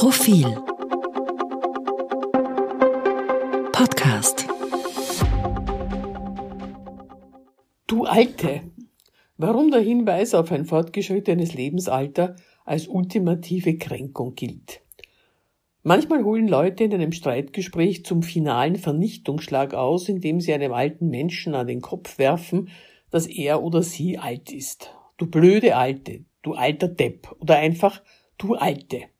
Profil Podcast Du Alte. Warum der Hinweis auf ein fortgeschrittenes Lebensalter als ultimative Kränkung gilt. Manchmal holen Leute in einem Streitgespräch zum finalen Vernichtungsschlag aus, indem sie einem alten Menschen an den Kopf werfen, dass er oder sie alt ist. Du blöde Alte, du alter Depp oder einfach du Alte.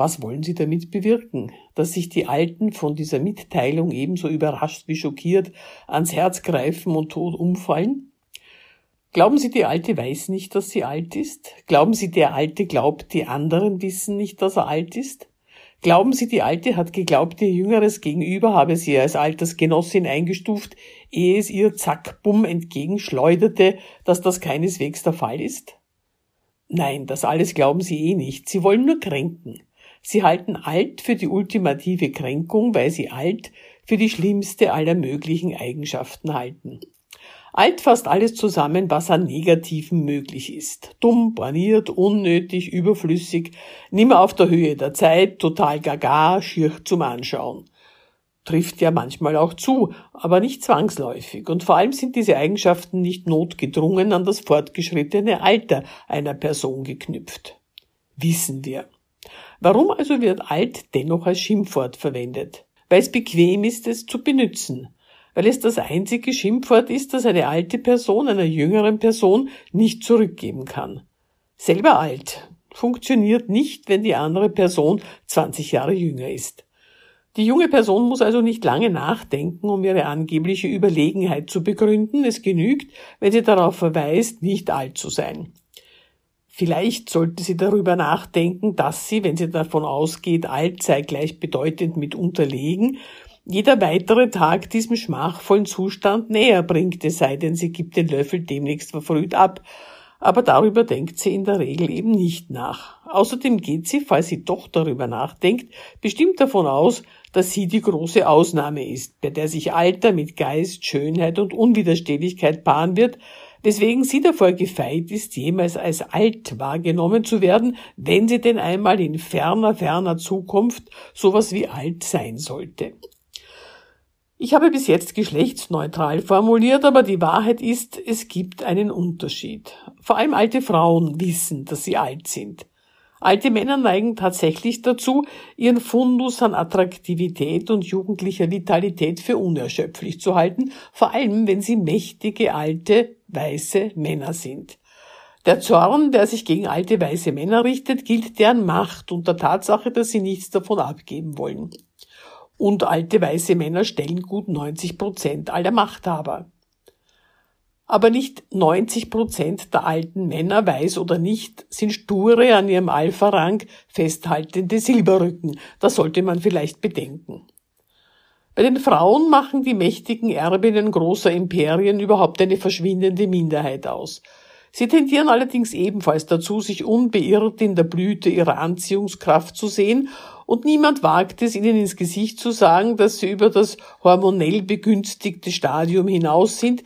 Was wollen Sie damit bewirken? Dass sich die Alten von dieser Mitteilung ebenso überrascht wie schockiert ans Herz greifen und tot umfallen? Glauben Sie, die Alte weiß nicht, dass sie alt ist? Glauben Sie, der Alte glaubt, die anderen wissen nicht, dass er alt ist? Glauben Sie, die Alte hat geglaubt, ihr jüngeres Gegenüber habe sie als Altersgenossin eingestuft, ehe es ihr zack bumm entgegenschleuderte, dass das keineswegs der Fall ist? Nein, das alles glauben Sie eh nicht. Sie wollen nur kränken. Sie halten alt für die ultimative Kränkung, weil Sie alt für die schlimmste aller möglichen Eigenschaften halten. Alt fasst alles zusammen, was an Negativen möglich ist. Dumm, borniert, unnötig, überflüssig, nimmer auf der Höhe der Zeit, total gaga, schier zum Anschauen. Trifft ja manchmal auch zu, aber nicht zwangsläufig. Und vor allem sind diese Eigenschaften nicht notgedrungen an das fortgeschrittene Alter einer Person geknüpft. Wissen wir. Warum also wird alt dennoch als Schimpfwort verwendet? Weil es bequem ist, es zu benutzen. Weil es das einzige Schimpfwort ist, das eine alte Person einer jüngeren Person nicht zurückgeben kann. Selber alt funktioniert nicht, wenn die andere Person 20 Jahre jünger ist. Die junge Person muss also nicht lange nachdenken, um ihre angebliche Überlegenheit zu begründen. Es genügt, wenn sie darauf verweist, nicht alt zu sein. Vielleicht sollte sie darüber nachdenken, dass sie, wenn sie davon ausgeht, alt sei gleichbedeutend mit unterlegen, jeder weitere Tag diesem schmachvollen Zustand näher bringt, es sei denn, sie gibt den Löffel demnächst verfrüht ab. Aber darüber denkt sie in der Regel eben nicht nach. Außerdem geht sie, falls sie doch darüber nachdenkt, bestimmt davon aus, dass sie die große Ausnahme ist, bei der sich Alter mit Geist, Schönheit und Unwiderstehlichkeit paaren wird, weswegen sie davor gefeit ist, jemals als alt wahrgenommen zu werden, wenn sie denn einmal in ferner, ferner Zukunft sowas wie alt sein sollte. Ich habe bis jetzt geschlechtsneutral formuliert, aber die Wahrheit ist, es gibt einen Unterschied. Vor allem alte Frauen wissen, dass sie alt sind. Alte Männer neigen tatsächlich dazu, ihren Fundus an Attraktivität und jugendlicher Vitalität für unerschöpflich zu halten, vor allem wenn sie mächtige alte, weiße Männer sind. Der Zorn, der sich gegen alte weiße Männer richtet, gilt deren Macht und der Tatsache, dass sie nichts davon abgeben wollen. Und alte weiße Männer stellen gut 90 Prozent aller Machthaber aber nicht 90 Prozent der alten Männer, weiß oder nicht, sind sture an ihrem Alpha-Rang festhaltende Silberrücken. Das sollte man vielleicht bedenken. Bei den Frauen machen die mächtigen Erbinnen großer Imperien überhaupt eine verschwindende Minderheit aus. Sie tendieren allerdings ebenfalls dazu, sich unbeirrt in der Blüte ihrer Anziehungskraft zu sehen, und niemand wagt es, ihnen ins Gesicht zu sagen, dass sie über das hormonell begünstigte Stadium hinaus sind,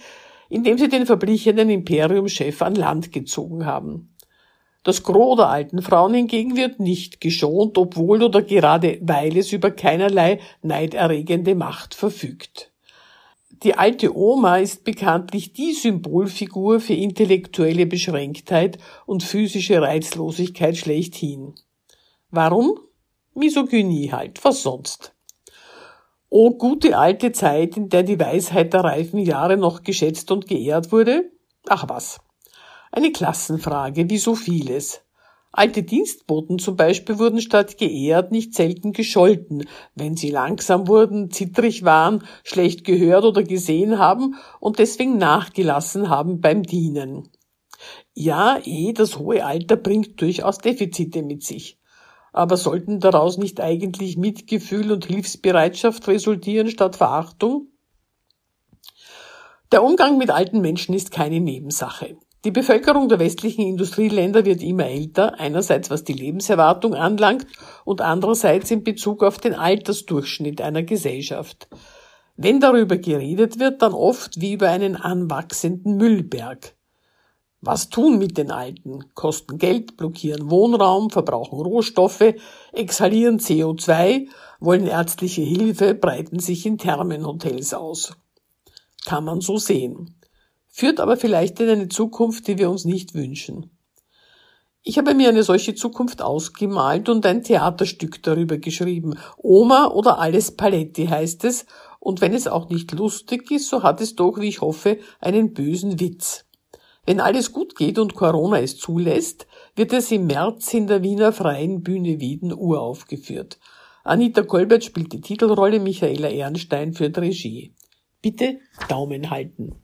indem sie den verblichenen Imperiumschef an Land gezogen haben. Das Gros der alten Frauen hingegen wird nicht geschont, obwohl oder gerade weil es über keinerlei neiderregende Macht verfügt. Die alte Oma ist bekanntlich die Symbolfigur für intellektuelle Beschränktheit und physische Reizlosigkeit schlechthin. Warum? Misogynie halt, was sonst. O gute alte Zeit, in der die Weisheit der reifen Jahre noch geschätzt und geehrt wurde? Ach was. Eine Klassenfrage, wie so vieles. Alte Dienstboten zum Beispiel wurden statt geehrt nicht selten gescholten, wenn sie langsam wurden, zittrig waren, schlecht gehört oder gesehen haben und deswegen nachgelassen haben beim Dienen. Ja, eh, das hohe Alter bringt durchaus Defizite mit sich. Aber sollten daraus nicht eigentlich Mitgefühl und Hilfsbereitschaft resultieren statt Verachtung? Der Umgang mit alten Menschen ist keine Nebensache. Die Bevölkerung der westlichen Industrieländer wird immer älter, einerseits was die Lebenserwartung anlangt und andererseits in Bezug auf den Altersdurchschnitt einer Gesellschaft. Wenn darüber geredet wird, dann oft wie über einen anwachsenden Müllberg. Was tun mit den Alten? Kosten Geld, blockieren Wohnraum, verbrauchen Rohstoffe, exhalieren CO2, wollen ärztliche Hilfe, breiten sich in Thermenhotels aus. Kann man so sehen. Führt aber vielleicht in eine Zukunft, die wir uns nicht wünschen. Ich habe mir eine solche Zukunft ausgemalt und ein Theaterstück darüber geschrieben. Oma oder alles Paletti heißt es, und wenn es auch nicht lustig ist, so hat es doch, wie ich hoffe, einen bösen Witz. Wenn alles gut geht und Corona es zulässt, wird es im März in der Wiener Freien Bühne Wieden uraufgeführt. Anita Kolbert spielt die Titelrolle, Michaela Ehrenstein führt Regie. Bitte Daumen halten.